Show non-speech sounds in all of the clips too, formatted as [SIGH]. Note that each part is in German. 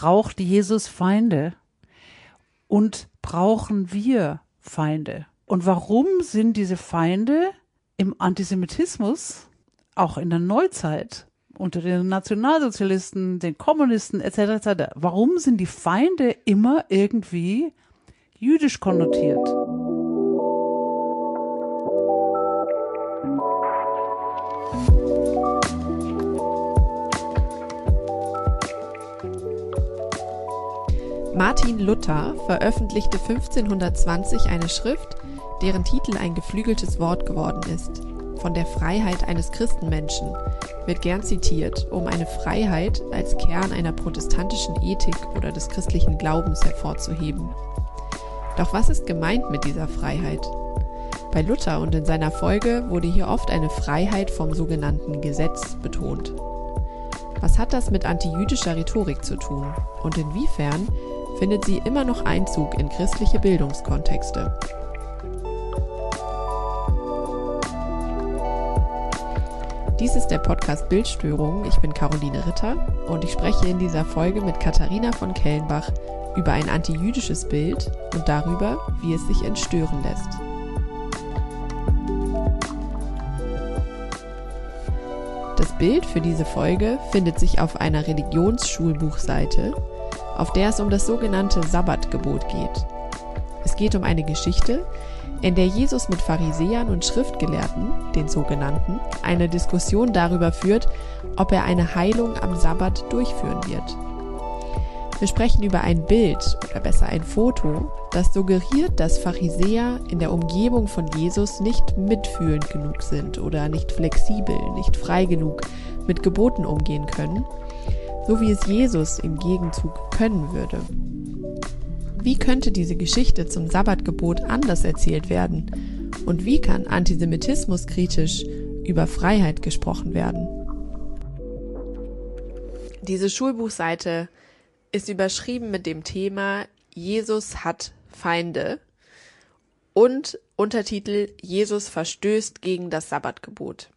braucht Jesus Feinde und brauchen wir Feinde. Und warum sind diese Feinde im Antisemitismus auch in der Neuzeit unter den Nationalsozialisten, den Kommunisten etc. etc. Warum sind die Feinde immer irgendwie jüdisch konnotiert? Martin Luther veröffentlichte 1520 eine Schrift, deren Titel ein geflügeltes Wort geworden ist. Von der Freiheit eines Christenmenschen wird gern zitiert, um eine Freiheit als Kern einer protestantischen Ethik oder des christlichen Glaubens hervorzuheben. Doch was ist gemeint mit dieser Freiheit? Bei Luther und in seiner Folge wurde hier oft eine Freiheit vom sogenannten Gesetz betont. Was hat das mit antijüdischer Rhetorik zu tun und inwiefern findet sie immer noch Einzug in christliche Bildungskontexte? Dies ist der Podcast Bildstörung. Ich bin Caroline Ritter und ich spreche in dieser Folge mit Katharina von Kellenbach über ein antijüdisches Bild und darüber, wie es sich entstören lässt. Das Bild für diese Folge findet sich auf einer Religionsschulbuchseite, auf der es um das sogenannte Sabbatgebot geht. Es geht um eine Geschichte, in der Jesus mit Pharisäern und Schriftgelehrten, den sogenannten, eine Diskussion darüber führt, ob er eine Heilung am Sabbat durchführen wird. Wir sprechen über ein Bild oder besser ein Foto, das suggeriert, dass Pharisäer in der Umgebung von Jesus nicht mitfühlend genug sind oder nicht flexibel, nicht frei genug mit Geboten umgehen können, so wie es Jesus im Gegenzug können würde. Wie könnte diese Geschichte zum Sabbatgebot anders erzählt werden? Und wie kann Antisemitismus kritisch über Freiheit gesprochen werden? Diese Schulbuchseite ist überschrieben mit dem Thema Jesus hat Feinde und Untertitel Jesus verstößt gegen das Sabbatgebot.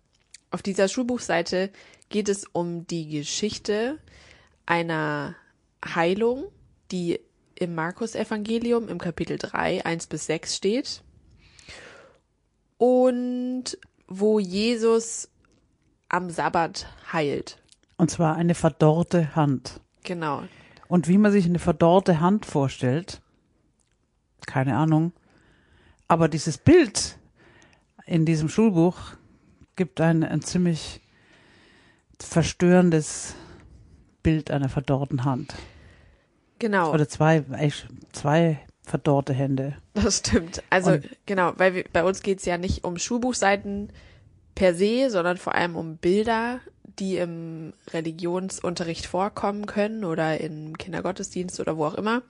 Auf dieser Schulbuchseite geht es um die Geschichte einer Heilung, die im Markus-Evangelium im Kapitel 3, 1 bis 6 steht. Und wo Jesus am Sabbat heilt. Und zwar eine verdorrte Hand. Genau. Und wie man sich eine verdorrte Hand vorstellt, keine Ahnung. Aber dieses Bild in diesem Schulbuch gibt ein, ein ziemlich verstörendes Bild einer verdorrten Hand. Genau. Oder zwei, zwei verdorrte Hände. Das stimmt. Also Und, genau, weil wir, bei uns geht es ja nicht um Schulbuchseiten per se, sondern vor allem um Bilder, die im Religionsunterricht vorkommen können oder im Kindergottesdienst oder wo auch immer.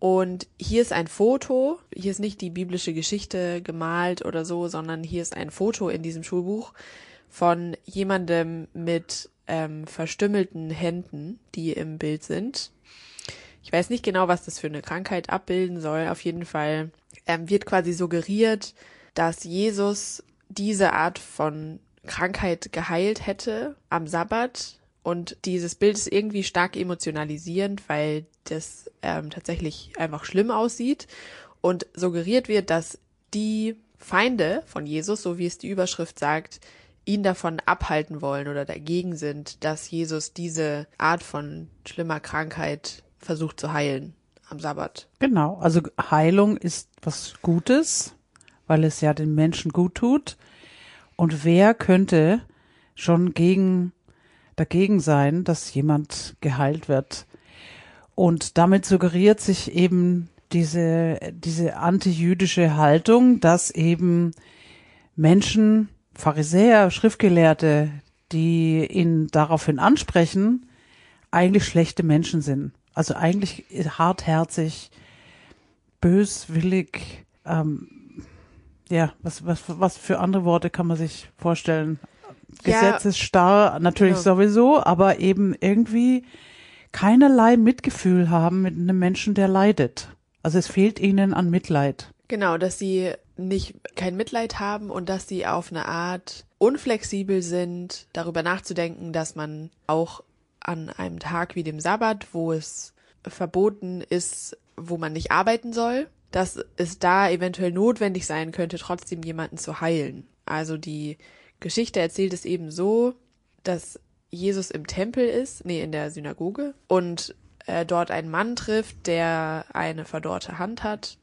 Und hier ist ein Foto, hier ist nicht die biblische Geschichte gemalt oder so, sondern hier ist ein Foto in diesem Schulbuch von jemandem mit ähm, verstümmelten Händen, die im Bild sind. Ich weiß nicht genau, was das für eine Krankheit abbilden soll. Auf jeden Fall ähm, wird quasi suggeriert, dass Jesus diese Art von Krankheit geheilt hätte am Sabbat. Und dieses Bild ist irgendwie stark emotionalisierend, weil das ähm, tatsächlich einfach schlimm aussieht und suggeriert wird, dass die Feinde von Jesus, so wie es die Überschrift sagt, ihn davon abhalten wollen oder dagegen sind, dass Jesus diese Art von schlimmer Krankheit versucht zu heilen am Sabbat. Genau, also Heilung ist was Gutes, weil es ja den Menschen gut tut. Und wer könnte schon gegen, dagegen sein, dass jemand geheilt wird? Und damit suggeriert sich eben diese, diese antijüdische Haltung, dass eben Menschen, Pharisäer, Schriftgelehrte, die ihn daraufhin ansprechen, eigentlich schlechte Menschen sind. Also eigentlich hartherzig, böswillig, ähm, ja, was, was, was für andere Worte kann man sich vorstellen? Ja, Gesetzesstarr natürlich ja. sowieso, aber eben irgendwie keinerlei Mitgefühl haben mit einem Menschen, der leidet. Also es fehlt ihnen an Mitleid. Genau, dass sie nicht kein Mitleid haben und dass sie auf eine Art unflexibel sind, darüber nachzudenken, dass man auch an einem Tag wie dem Sabbat, wo es verboten ist, wo man nicht arbeiten soll, dass es da eventuell notwendig sein könnte, trotzdem jemanden zu heilen. Also die Geschichte erzählt es eben so, dass Jesus im Tempel ist, nee, in der Synagoge und äh, dort einen Mann trifft, der eine verdorrte Hand hat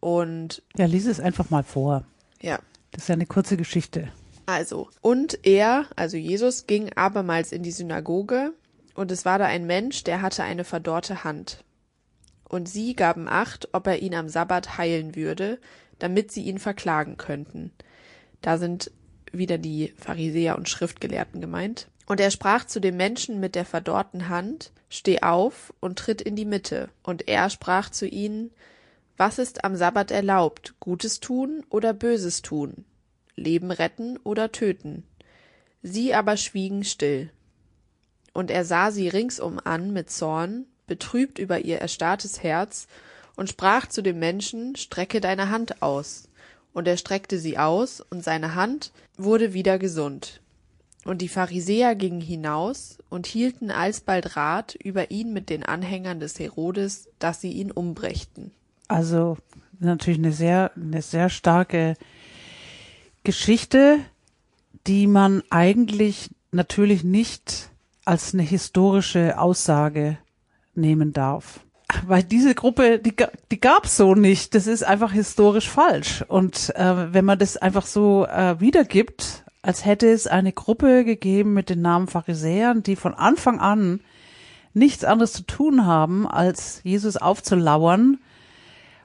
und ja, lies es einfach mal vor. Ja. Das ist ja eine kurze Geschichte. Also, und er, also Jesus, ging abermals in die Synagoge, und es war da ein Mensch, der hatte eine verdorrte Hand. Und sie gaben acht, ob er ihn am Sabbat heilen würde, damit sie ihn verklagen könnten. Da sind wieder die Pharisäer und Schriftgelehrten gemeint. Und er sprach zu dem Menschen mit der verdorrten Hand, Steh auf und tritt in die Mitte. Und er sprach zu ihnen, Was ist am Sabbat erlaubt, Gutes tun oder Böses tun, Leben retten oder töten? Sie aber schwiegen still. Und er sah sie ringsum an mit Zorn, betrübt über ihr erstarrtes Herz, und sprach zu dem Menschen, Strecke deine Hand aus. Und er streckte sie aus, und seine Hand wurde wieder gesund. Und die Pharisäer gingen hinaus und hielten alsbald Rat über ihn mit den Anhängern des Herodes, dass sie ihn umbrächten. Also natürlich eine sehr, eine sehr starke Geschichte, die man eigentlich natürlich nicht als eine historische Aussage nehmen darf. Weil diese Gruppe, die, die gab's so nicht. Das ist einfach historisch falsch. Und äh, wenn man das einfach so äh, wiedergibt, als hätte es eine Gruppe gegeben mit den Namen Pharisäern, die von Anfang an nichts anderes zu tun haben, als Jesus aufzulauern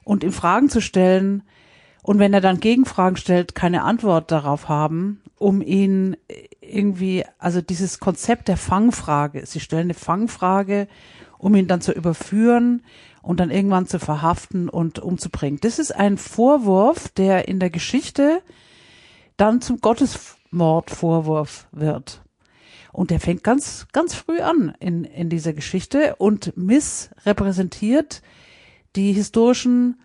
und ihm Fragen zu stellen. Und wenn er dann Gegenfragen stellt, keine Antwort darauf haben, um ihn irgendwie, also dieses Konzept der Fangfrage. Sie stellen eine Fangfrage, um ihn dann zu überführen und dann irgendwann zu verhaften und umzubringen. Das ist ein Vorwurf, der in der Geschichte dann zum Gottesmordvorwurf wird. Und der fängt ganz, ganz früh an in, in dieser Geschichte und missrepräsentiert die historischen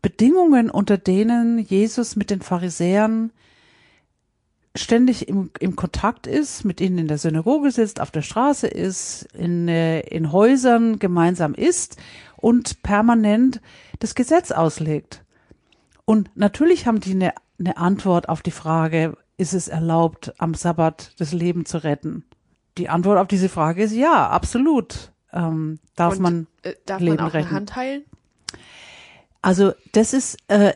Bedingungen, unter denen Jesus mit den Pharisäern ständig im, im Kontakt ist, mit ihnen in der Synagoge sitzt, auf der Straße ist, in, äh, in Häusern gemeinsam ist und permanent das Gesetz auslegt. Und natürlich haben die eine, eine Antwort auf die Frage, ist es erlaubt, am Sabbat das Leben zu retten? Die Antwort auf diese Frage ist ja, absolut. Ähm, darf Und, man äh, darf Leben man auch retten. Hand heilen? Also das ist äh,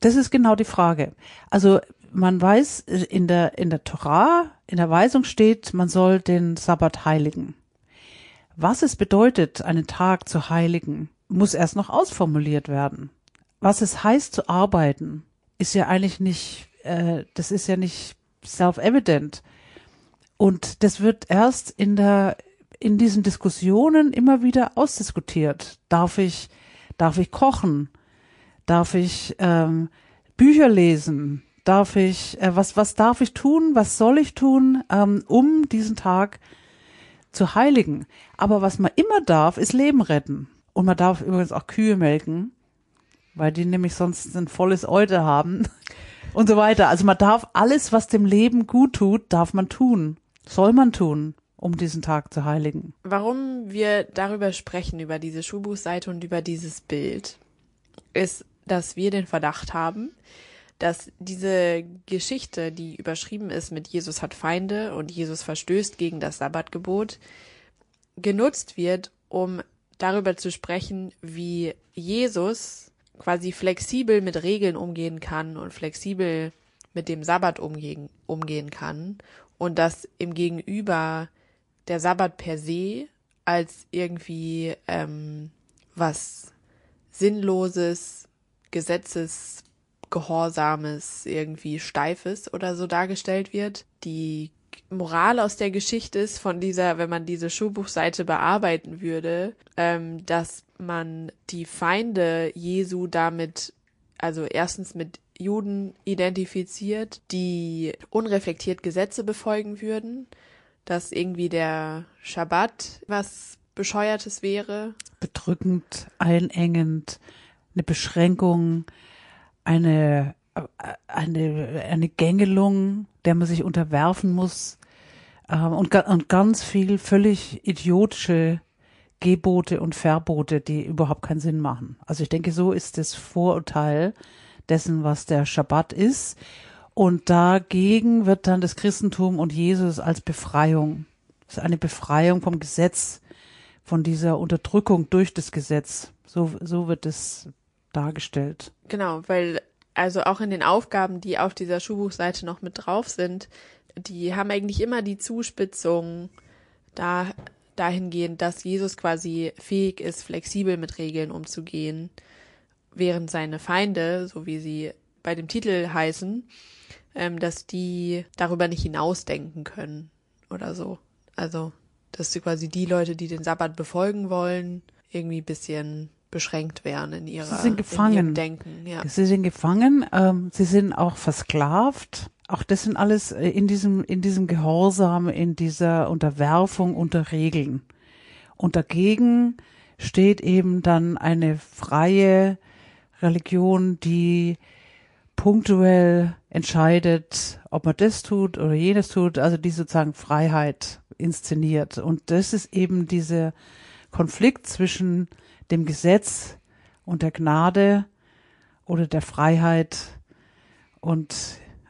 das ist genau die Frage. Also man weiß in der in der Torah in der Weisung steht, man soll den Sabbat heiligen. Was es bedeutet, einen Tag zu heiligen, muss erst noch ausformuliert werden. Was es heißt zu arbeiten, ist ja eigentlich nicht, äh, das ist ja nicht self-evident. Und das wird erst in der in diesen Diskussionen immer wieder ausdiskutiert. Darf ich darf ich kochen? Darf ich ähm, Bücher lesen? Darf ich, äh, was, was darf ich tun? Was soll ich tun, ähm, um diesen Tag zu heiligen? Aber was man immer darf, ist Leben retten. Und man darf übrigens auch Kühe melken, weil die nämlich sonst ein volles Euter haben [LAUGHS] und so weiter. Also man darf alles, was dem Leben gut tut, darf man tun. Soll man tun, um diesen Tag zu heiligen. Warum wir darüber sprechen, über diese Schulbuchseite und über dieses Bild, ist, dass wir den Verdacht haben, dass diese Geschichte, die überschrieben ist mit Jesus hat Feinde und Jesus verstößt gegen das Sabbatgebot, genutzt wird, um darüber zu sprechen, wie Jesus quasi flexibel mit Regeln umgehen kann und flexibel mit dem Sabbat umgehen, umgehen kann und dass im Gegenüber der Sabbat per se als irgendwie ähm, was Sinnloses, Gesetzesgehorsames, irgendwie Steifes oder so dargestellt wird. Die Moral aus der Geschichte ist von dieser, wenn man diese Schulbuchseite bearbeiten würde, ähm, dass man die Feinde Jesu damit, also erstens mit Juden identifiziert, die unreflektiert Gesetze befolgen würden, dass irgendwie der Schabbat was bescheuertes wäre. Bedrückend, einengend, eine Beschränkung, eine, eine, eine Gängelung, der man sich unterwerfen muss. ähm, und, und ganz viel völlig idiotische Gebote und Verbote, die überhaupt keinen Sinn machen. Also ich denke, so ist das Vorurteil dessen, was der Schabbat ist. Und dagegen wird dann das Christentum und Jesus als Befreiung. Das ist eine Befreiung vom Gesetz, von dieser Unterdrückung durch das Gesetz. So, so wird es dargestellt. Genau, weil also auch in den Aufgaben, die auf dieser Schulbuchseite noch mit drauf sind, die haben eigentlich immer die Zuspitzung da dahingehend, dass Jesus quasi fähig ist, flexibel mit Regeln umzugehen, während seine Feinde, so wie sie bei dem Titel heißen, ähm, dass die darüber nicht hinausdenken können oder so. Also, dass quasi die Leute, die den Sabbat befolgen wollen, irgendwie bisschen beschränkt werden in ihrer sie sind gefangen. in ihrem Denken. Ja. Sie sind gefangen, ähm, sie sind auch versklavt. Auch das sind alles äh, in diesem, in diesem Gehorsam, in dieser Unterwerfung unter Regeln. Und dagegen steht eben dann eine freie Religion, die punktuell entscheidet, ob man das tut oder jenes tut, also die sozusagen Freiheit inszeniert. Und das ist eben dieser Konflikt zwischen dem Gesetz und der Gnade oder der Freiheit und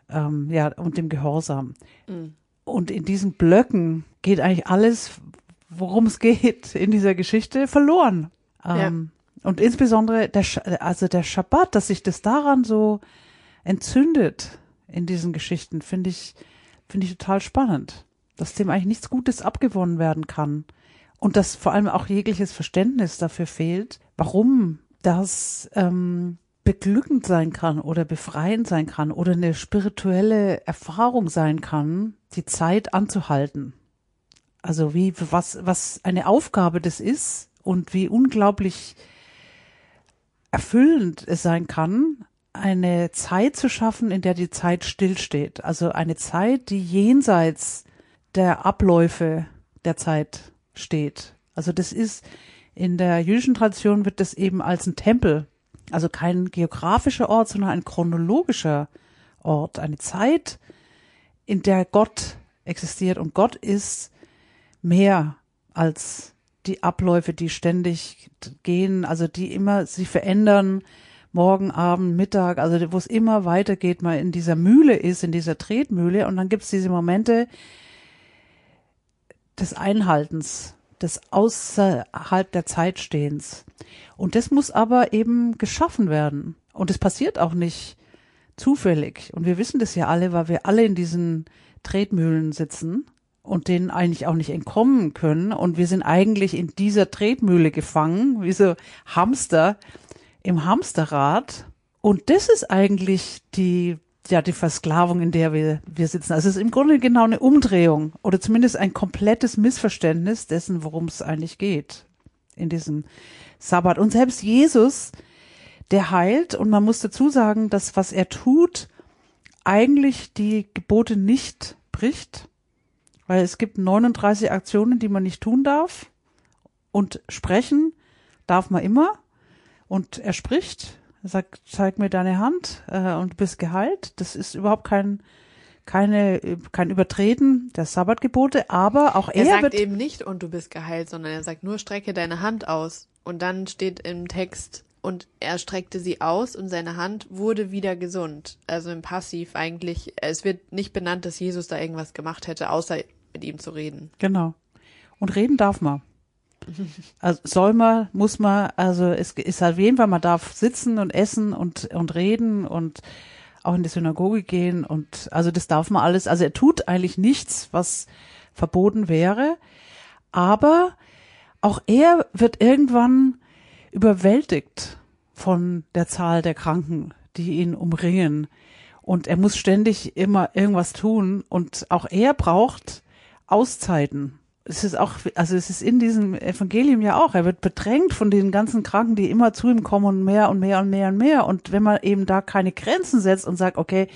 ähm, ja und dem Gehorsam. Mhm. Und in diesen Blöcken geht eigentlich alles, worum es geht in dieser Geschichte, verloren. Ähm, ja. Und insbesondere der, also der Schabbat, dass sich das daran so entzündet in diesen Geschichten, finde ich, finde ich total spannend. Dass dem eigentlich nichts Gutes abgewonnen werden kann. Und dass vor allem auch jegliches Verständnis dafür fehlt, warum das ähm, beglückend sein kann oder befreiend sein kann oder eine spirituelle Erfahrung sein kann, die Zeit anzuhalten. Also wie, was, was eine Aufgabe das ist und wie unglaublich erfüllend es sein kann, eine Zeit zu schaffen, in der die Zeit stillsteht. Also eine Zeit, die jenseits der Abläufe der Zeit steht. Also das ist in der jüdischen Tradition wird das eben als ein Tempel, also kein geografischer Ort, sondern ein chronologischer Ort, eine Zeit, in der Gott existiert und Gott ist mehr als die Abläufe, die ständig gehen, also die immer sich verändern, morgen, Abend, Mittag, also wo es immer weitergeht, mal in dieser Mühle ist, in dieser Tretmühle und dann gibt es diese Momente des Einhaltens, des außerhalb der Zeit stehens. Und das muss aber eben geschaffen werden. Und es passiert auch nicht zufällig. Und wir wissen das ja alle, weil wir alle in diesen Tretmühlen sitzen und denen eigentlich auch nicht entkommen können. Und wir sind eigentlich in dieser Tretmühle gefangen, wie so Hamster, im Hamsterrad. Und das ist eigentlich die, ja, die Versklavung, in der wir, wir sitzen. Also es ist im Grunde genau eine Umdrehung oder zumindest ein komplettes Missverständnis dessen, worum es eigentlich geht in diesem Sabbat. Und selbst Jesus, der heilt, und man muss dazu sagen, dass was er tut, eigentlich die Gebote nicht bricht, weil es gibt 39 Aktionen, die man nicht tun darf. Und sprechen darf man immer. Und er spricht, er sagt, zeig mir deine Hand äh, und du bist geheilt. Das ist überhaupt kein keine kein Übertreten der Sabbatgebote, aber auch er, er sagt wird eben nicht und du bist geheilt, sondern er sagt nur strecke deine Hand aus und dann steht im Text und er streckte sie aus und seine Hand wurde wieder gesund. Also im Passiv eigentlich. Es wird nicht benannt, dass Jesus da irgendwas gemacht hätte, außer mit ihm zu reden. Genau. Und reden darf man. Also soll man, muss man, also es ist halt jeden Fall, man darf sitzen und essen und, und reden und auch in die Synagoge gehen und also das darf man alles. Also er tut eigentlich nichts, was verboten wäre, aber auch er wird irgendwann überwältigt von der Zahl der Kranken, die ihn umringen. Und er muss ständig immer irgendwas tun und auch er braucht Auszeiten es ist auch, also es ist in diesem Evangelium ja auch, er wird bedrängt von den ganzen Kranken, die immer zu ihm kommen und mehr und mehr und mehr und mehr. Und wenn man eben da keine Grenzen setzt und sagt, okay,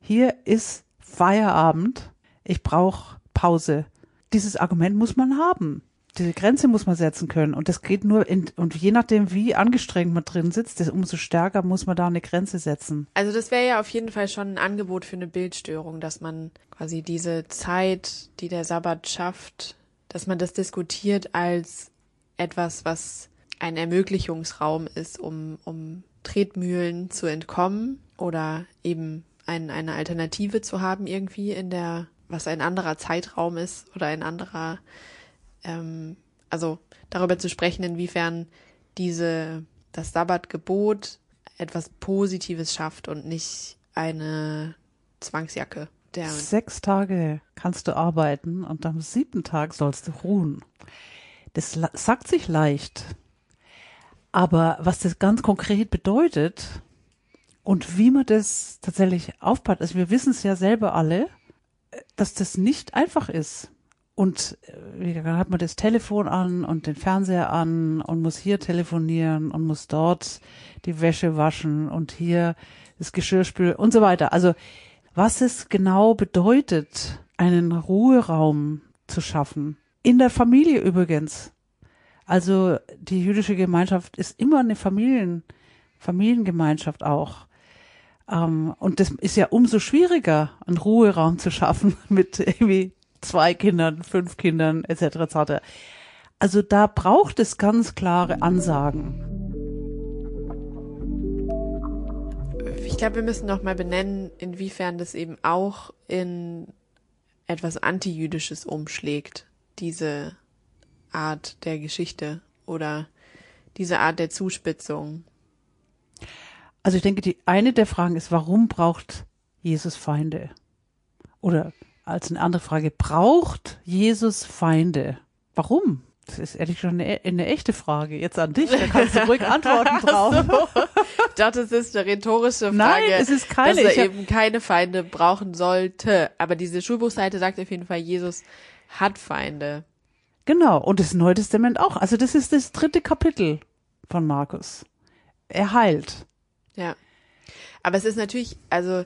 hier ist Feierabend, ich brauche Pause. Dieses Argument muss man haben. diese Grenze muss man setzen können. Und das geht nur in, und je nachdem, wie angestrengt man drin sitzt, umso stärker muss man da eine Grenze setzen. Also das wäre ja auf jeden Fall schon ein Angebot für eine Bildstörung, dass man quasi diese Zeit, die der Sabbat schafft, dass man das diskutiert als etwas, was ein Ermöglichungsraum ist, um, um Tretmühlen zu entkommen oder eben ein, eine Alternative zu haben irgendwie in der, was ein anderer Zeitraum ist oder ein anderer ähm, also darüber zu sprechen, inwiefern diese, das Sabbatgebot etwas Positives schafft und nicht eine Zwangsjacke. Der Sechs Tage kannst du arbeiten und am siebten Tag sollst du ruhen. Das sagt sich leicht. Aber was das ganz konkret bedeutet und wie man das tatsächlich aufpasst, also wir wissen es ja selber alle, dass das nicht einfach ist. Und äh, dann hat man das Telefon an und den Fernseher an und muss hier telefonieren und muss dort die Wäsche waschen und hier das Geschirr spülen und so weiter. Also was es genau bedeutet, einen Ruheraum zu schaffen. In der Familie übrigens. Also die jüdische Gemeinschaft ist immer eine Familien, Familiengemeinschaft auch. Ähm, und das ist ja umso schwieriger, einen Ruheraum zu schaffen [LAUGHS] mit irgendwie zwei Kindern, fünf Kindern etc. etc. Also da braucht es ganz klare Ansagen. Ich glaube, wir müssen noch mal benennen, inwiefern das eben auch in etwas Antijüdisches umschlägt, diese Art der Geschichte oder diese Art der Zuspitzung. Also ich denke, die eine der Fragen ist, warum braucht Jesus Feinde? Oder als eine andere Frage, braucht Jesus Feinde? Warum? Das ist ehrlich schon eine, eine echte Frage. Jetzt an dich, da kannst du ruhig antworten [LAUGHS] drauf. So. Ich dachte, es ist eine rhetorische Frage. Nein, es ist keine. Dass er eben keine Feinde brauchen sollte. Aber diese Schulbuchseite sagt auf jeden Fall, Jesus hat Feinde. Genau. Und das Neue Testament auch. Also das ist das dritte Kapitel von Markus. Er heilt. Ja. Aber es ist natürlich, also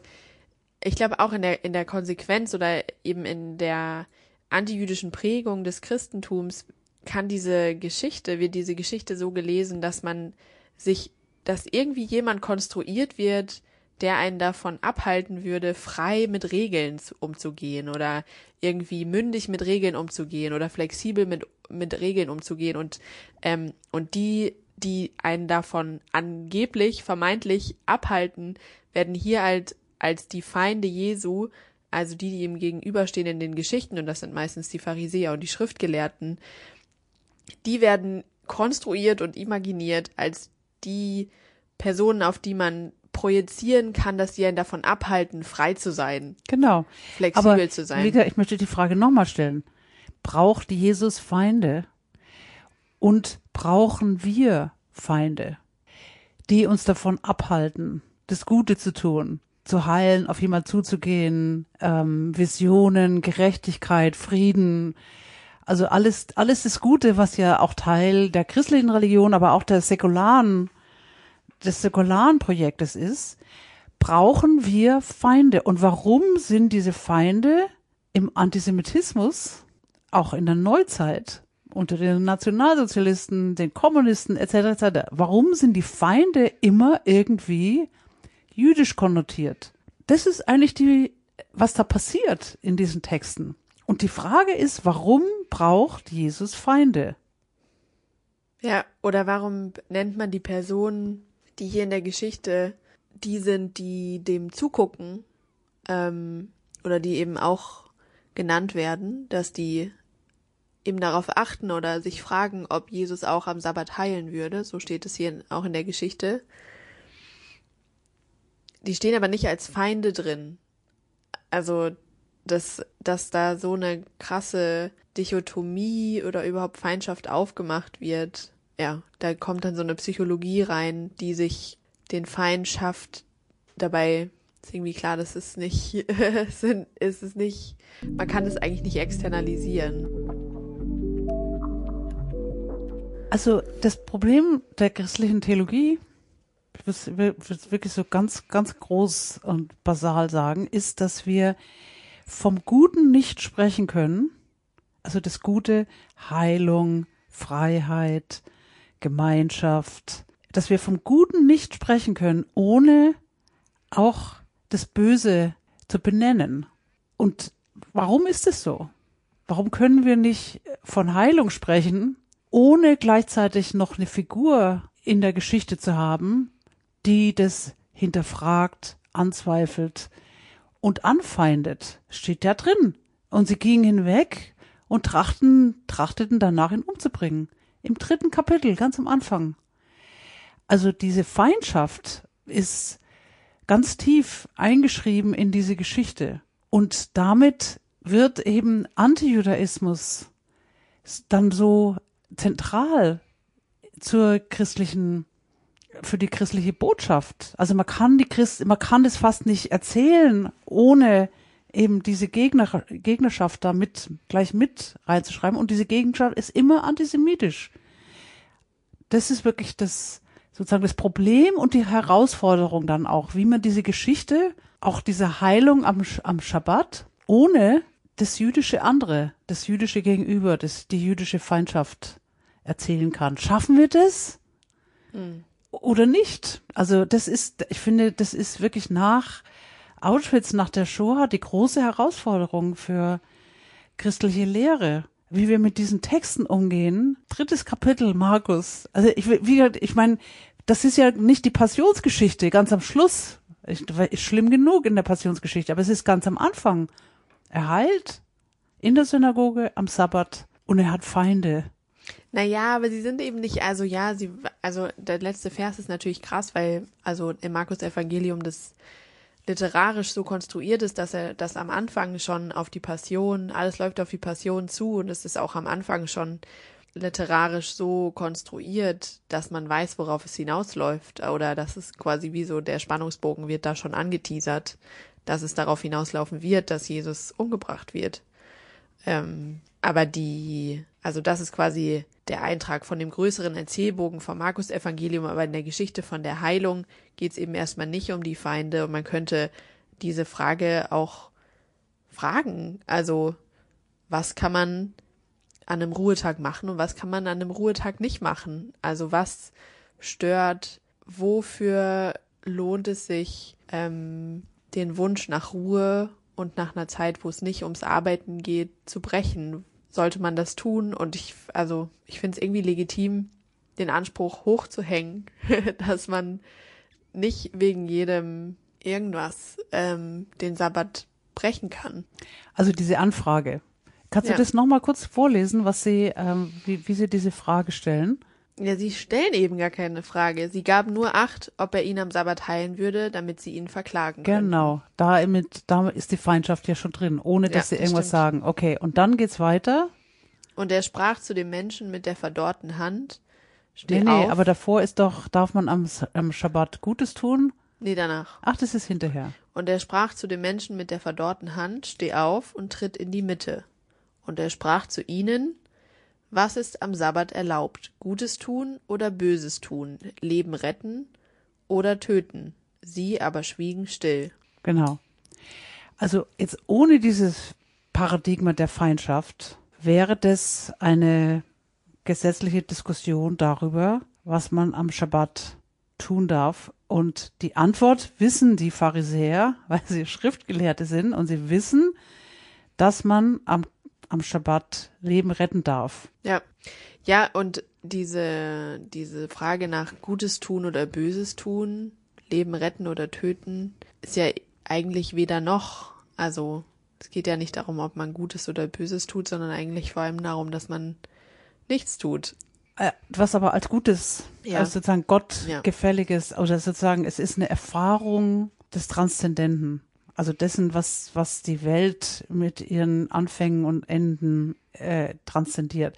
ich glaube auch in der, in der Konsequenz oder eben in der antijüdischen Prägung des Christentums kann diese Geschichte, wird diese Geschichte so gelesen, dass man sich, dass irgendwie jemand konstruiert wird, der einen davon abhalten würde, frei mit Regeln umzugehen oder irgendwie mündig mit Regeln umzugehen oder flexibel mit, mit Regeln umzugehen und, ähm, und die, die einen davon angeblich, vermeintlich abhalten, werden hier halt als die Feinde Jesu, also die, die ihm gegenüberstehen in den Geschichten, und das sind meistens die Pharisäer und die Schriftgelehrten, die werden konstruiert und imaginiert als die Personen, auf die man projizieren kann, dass sie einen davon abhalten, frei zu sein. Genau. Flexibel Aber, zu sein. Wieder, ich möchte die Frage nochmal stellen. Braucht Jesus Feinde? Und brauchen wir Feinde, die uns davon abhalten, das Gute zu tun? zu heilen, auf jemand zuzugehen, ähm, Visionen, Gerechtigkeit, Frieden, also alles, alles das Gute, was ja auch Teil der christlichen Religion, aber auch der säkularen, des säkularen Projektes ist, brauchen wir Feinde. Und warum sind diese Feinde im Antisemitismus, auch in der Neuzeit, unter den Nationalsozialisten, den Kommunisten etc. etc. Warum sind die Feinde immer irgendwie jüdisch konnotiert. Das ist eigentlich die, was da passiert in diesen Texten. Und die Frage ist, warum braucht Jesus Feinde? Ja, oder warum nennt man die Personen, die hier in der Geschichte die sind, die dem zugucken, ähm, oder die eben auch genannt werden, dass die eben darauf achten oder sich fragen, ob Jesus auch am Sabbat heilen würde. So steht es hier auch in der Geschichte. Die stehen aber nicht als Feinde drin. Also, dass, dass da so eine krasse Dichotomie oder überhaupt Feindschaft aufgemacht wird. Ja, da kommt dann so eine Psychologie rein, die sich den Feind schafft. Dabei ist irgendwie klar, das [LAUGHS] ist nicht, ist es nicht, man kann es eigentlich nicht externalisieren. Also das Problem der christlichen Theologie ich will es wirklich so ganz, ganz groß und basal sagen, ist, dass wir vom Guten nicht sprechen können, also das Gute, Heilung, Freiheit, Gemeinschaft, dass wir vom Guten nicht sprechen können, ohne auch das Böse zu benennen. Und warum ist es so? Warum können wir nicht von Heilung sprechen, ohne gleichzeitig noch eine Figur in der Geschichte zu haben, die das hinterfragt, anzweifelt und anfeindet? Steht da drin. Und sie gingen hinweg und trachten, trachteten danach ihn umzubringen. Im dritten Kapitel, ganz am Anfang. Also diese Feindschaft ist ganz tief eingeschrieben in diese Geschichte. Und damit wird eben Antijudaismus dann so zentral zur christlichen, für die christliche Botschaft. Also man kann die Christ, man kann das fast nicht erzählen, ohne eben diese Gegner, Gegnerschaft da mit, gleich mit reinzuschreiben. Und diese Gegnerschaft ist immer antisemitisch. Das ist wirklich das, sozusagen das Problem und die Herausforderung dann auch, wie man diese Geschichte, auch diese Heilung am, am Schabbat, ohne das jüdische andere, das jüdische Gegenüber, das, die jüdische Feindschaft erzählen kann. Schaffen wir das? Mhm. Oder nicht? Also das ist, ich finde, das ist wirklich nach Auschwitz, nach der Shoah die große Herausforderung für christliche Lehre wie wir mit diesen Texten umgehen. Drittes Kapitel, Markus. Also ich, wie, ich meine, das ist ja nicht die Passionsgeschichte, ganz am Schluss. Ist schlimm genug in der Passionsgeschichte, aber es ist ganz am Anfang. Er heilt in der Synagoge am Sabbat und er hat Feinde. Naja, aber sie sind eben nicht, also ja, sie, also der letzte Vers ist natürlich krass, weil, also im Markus Evangelium das literarisch so konstruiert ist, dass er das am Anfang schon auf die Passion, alles läuft auf die Passion zu und es ist auch am Anfang schon literarisch so konstruiert, dass man weiß, worauf es hinausläuft oder dass es quasi wie so der Spannungsbogen wird da schon angeteasert, dass es darauf hinauslaufen wird, dass Jesus umgebracht wird. Ähm, aber die, also das ist quasi der Eintrag von dem größeren Erzählbogen vom Markus Evangelium, aber in der Geschichte von der Heilung geht es eben erstmal nicht um die Feinde und man könnte diese Frage auch fragen. Also, was kann man an einem Ruhetag machen und was kann man an einem Ruhetag nicht machen? Also, was stört, wofür lohnt es sich, ähm, den Wunsch nach Ruhe und nach einer Zeit, wo es nicht ums Arbeiten geht, zu brechen? sollte man das tun. Und ich, also ich finde es irgendwie legitim, den Anspruch hochzuhängen, [LAUGHS] dass man nicht wegen jedem irgendwas ähm, den Sabbat brechen kann. Also diese Anfrage. Kannst ja. du das nochmal kurz vorlesen, was sie, ähm, wie, wie sie diese Frage stellen? Ja, sie stellen eben gar keine Frage. Sie gaben nur Acht, ob er ihn am Sabbat heilen würde, damit sie ihn verklagen können. Genau, da, mit, da ist die Feindschaft ja schon drin, ohne dass ja, sie irgendwas stimmt. sagen. Okay, und dann geht's weiter. Und er sprach zu dem Menschen mit der verdorrten Hand. Steh nee, nee, auf. aber davor ist doch, darf man am, am Schabbat Gutes tun? Nee, danach. Ach, das ist hinterher. Und er sprach zu dem Menschen mit der verdorrten Hand, steh auf und tritt in die Mitte. Und er sprach zu ihnen, was ist am Sabbat erlaubt? Gutes tun oder Böses tun? Leben retten oder töten? Sie aber schwiegen still. Genau. Also jetzt ohne dieses Paradigma der Feindschaft wäre das eine gesetzliche Diskussion darüber, was man am Schabbat tun darf. Und die Antwort wissen die Pharisäer, [LAUGHS] weil sie Schriftgelehrte sind und sie wissen, dass man am am Schabbat Leben retten darf. Ja. Ja, und diese, diese Frage nach Gutes tun oder Böses tun, Leben retten oder töten, ist ja eigentlich weder noch. Also, es geht ja nicht darum, ob man Gutes oder Böses tut, sondern eigentlich vor allem darum, dass man nichts tut. Äh, was aber als Gutes, ja. als sozusagen Gott ja. gefälliges, oder sozusagen, es ist eine Erfahrung des Transzendenten also dessen, was, was die Welt mit ihren Anfängen und Enden äh, transzendiert.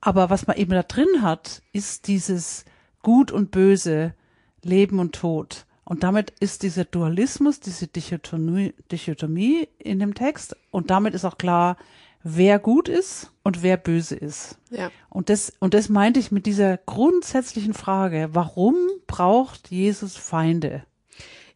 Aber was man eben da drin hat, ist dieses Gut und Böse, Leben und Tod. Und damit ist dieser Dualismus, diese Dichotomie, Dichotomie in dem Text. Und damit ist auch klar, wer gut ist und wer böse ist. Ja. Und das, und das meinte ich mit dieser grundsätzlichen Frage, warum braucht Jesus Feinde?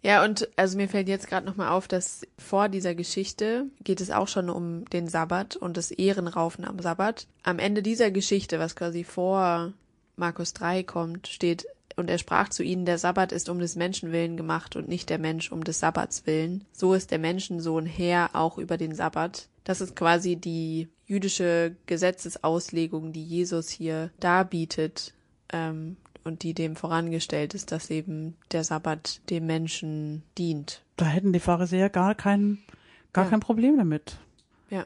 Ja, und also mir fällt jetzt gerade nochmal auf, dass vor dieser Geschichte geht es auch schon um den Sabbat und das Ehrenraufen am Sabbat. Am Ende dieser Geschichte, was quasi vor Markus 3 kommt, steht, und er sprach zu ihnen, der Sabbat ist um des Menschen willen gemacht und nicht der Mensch um des Sabbats willen. So ist der Menschensohn Herr auch über den Sabbat. Das ist quasi die jüdische Gesetzesauslegung, die Jesus hier darbietet ähm, und die dem vorangestellt ist, dass eben der Sabbat dem Menschen dient. Da hätten die Pharisäer gar kein, gar ja. kein Problem damit. Ja.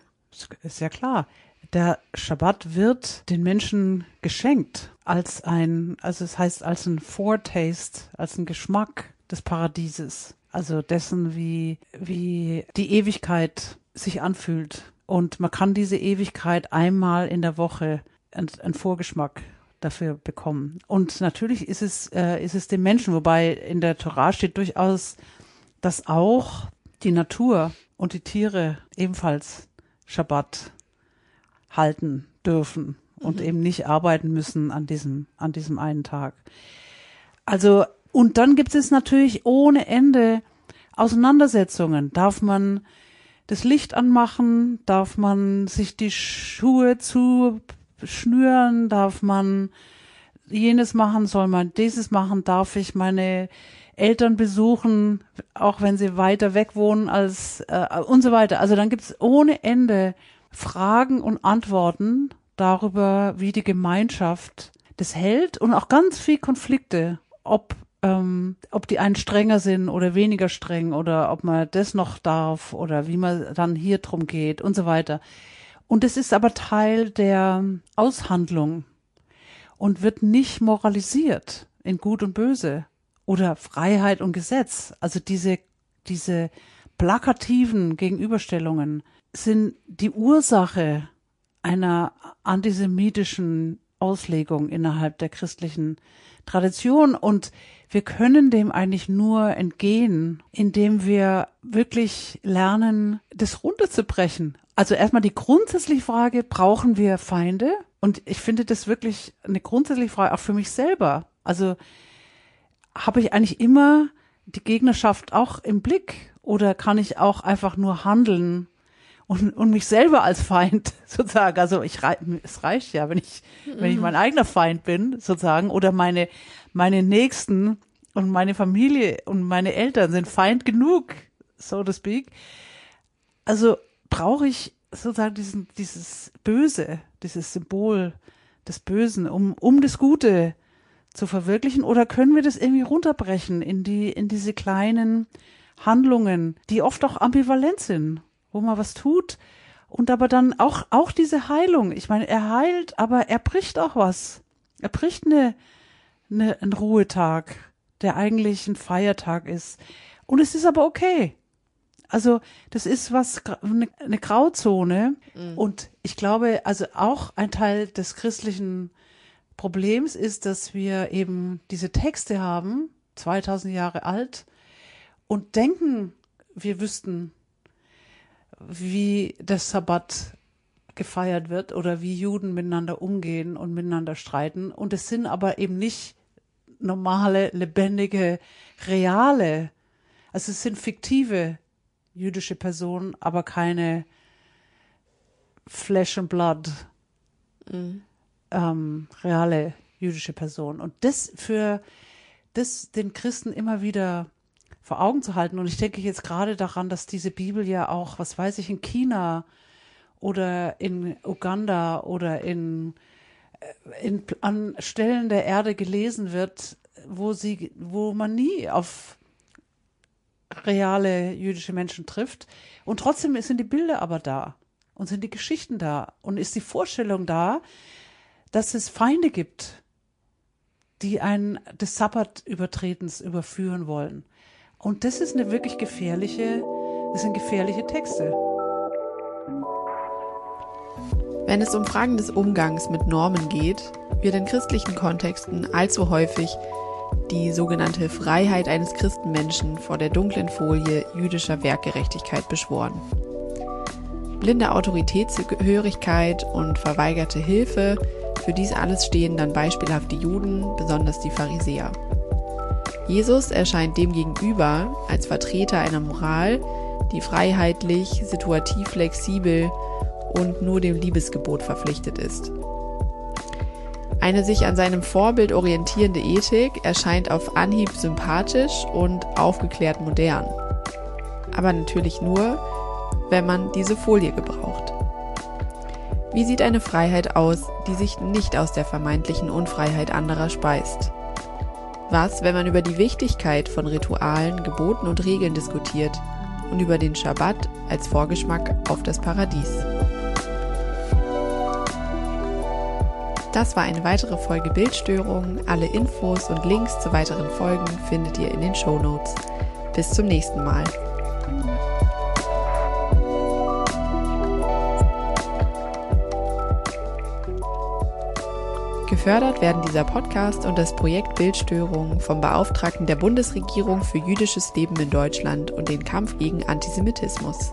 Ist ja klar. Der Schabbat wird den Menschen geschenkt als ein, also es heißt als ein Foretaste, als ein Geschmack des Paradieses. Also dessen, wie, wie die Ewigkeit sich anfühlt. Und man kann diese Ewigkeit einmal in der Woche einen Vorgeschmack dafür bekommen. Und natürlich ist es, äh, ist es dem Menschen, wobei in der Torah steht durchaus, dass auch die Natur und die Tiere ebenfalls Schabbat halten dürfen und mhm. eben nicht arbeiten müssen an diesem, an diesem einen Tag. Also, und dann gibt es natürlich ohne Ende Auseinandersetzungen. Darf man das Licht anmachen? Darf man sich die Schuhe zuschnüren? Darf man jenes machen? Soll man dieses machen? Darf ich meine Eltern besuchen, auch wenn sie weiter weg wohnen als äh, und so weiter. Also dann gibt's ohne Ende Fragen und Antworten darüber, wie die Gemeinschaft das hält und auch ganz viel Konflikte, ob ähm, ob die einen strenger sind oder weniger streng oder ob man das noch darf oder wie man dann hier drum geht und so weiter. Und es ist aber Teil der Aushandlung und wird nicht moralisiert in Gut und Böse oder Freiheit und Gesetz. Also diese, diese plakativen Gegenüberstellungen sind die Ursache einer antisemitischen Auslegung innerhalb der christlichen Tradition und wir können dem eigentlich nur entgehen, indem wir wirklich lernen, das runterzubrechen. Also erstmal die grundsätzliche Frage, brauchen wir Feinde? Und ich finde das wirklich eine grundsätzliche Frage auch für mich selber. Also habe ich eigentlich immer die Gegnerschaft auch im Blick oder kann ich auch einfach nur handeln und, und mich selber als Feind [LAUGHS] sozusagen. Also ich es reicht ja, wenn ich wenn ich mein eigener Feind bin sozusagen oder meine meine Nächsten und meine Familie und meine Eltern sind Feind genug, so to speak. Also brauche ich sozusagen diesen dieses Böse, dieses Symbol des Bösen, um um das Gute zu verwirklichen oder können wir das irgendwie runterbrechen in die in diese kleinen Handlungen, die oft auch ambivalent sind wo man was tut und aber dann auch, auch diese Heilung. Ich meine, er heilt, aber er bricht auch was. Er bricht eine, eine, einen Ruhetag, der eigentlich ein Feiertag ist. Und es ist aber okay. Also, das ist was, eine, eine Grauzone. Mhm. Und ich glaube, also auch ein Teil des christlichen Problems ist, dass wir eben diese Texte haben, 2000 Jahre alt, und denken, wir wüssten, wie der Sabbat gefeiert wird oder wie Juden miteinander umgehen und miteinander streiten. Und es sind aber eben nicht normale, lebendige, reale, also es sind fiktive jüdische Personen, aber keine Flesh and Blood, mhm. ähm, reale jüdische Personen. Und das für das den Christen immer wieder vor Augen zu halten. Und ich denke jetzt gerade daran, dass diese Bibel ja auch, was weiß ich, in China oder in Uganda oder in, äh, in, an Stellen der Erde gelesen wird, wo sie, wo man nie auf reale jüdische Menschen trifft. Und trotzdem sind die Bilder aber da und sind die Geschichten da und ist die Vorstellung da, dass es Feinde gibt, die einen des Sabbatübertretens überführen wollen. Und das ist eine wirklich gefährliche, das sind gefährliche Texte. Wenn es um Fragen des Umgangs mit Normen geht, wird in christlichen Kontexten allzu häufig die sogenannte Freiheit eines Christenmenschen vor der dunklen Folie jüdischer Werkgerechtigkeit beschworen. Blinde Autoritätshörigkeit und verweigerte Hilfe, für dies alles stehen dann beispielhaft die Juden, besonders die Pharisäer. Jesus erscheint demgegenüber als Vertreter einer Moral, die freiheitlich, situativ flexibel und nur dem Liebesgebot verpflichtet ist. Eine sich an seinem Vorbild orientierende Ethik erscheint auf Anhieb sympathisch und aufgeklärt modern. Aber natürlich nur, wenn man diese Folie gebraucht. Wie sieht eine Freiheit aus, die sich nicht aus der vermeintlichen Unfreiheit anderer speist? Was, wenn man über die Wichtigkeit von Ritualen, Geboten und Regeln diskutiert und über den Schabbat als Vorgeschmack auf das Paradies? Das war eine weitere Folge Bildstörungen. Alle Infos und Links zu weiteren Folgen findet ihr in den Show Notes. Bis zum nächsten Mal. Gefördert werden dieser Podcast und das Projekt Bildstörung vom Beauftragten der Bundesregierung für jüdisches Leben in Deutschland und den Kampf gegen Antisemitismus.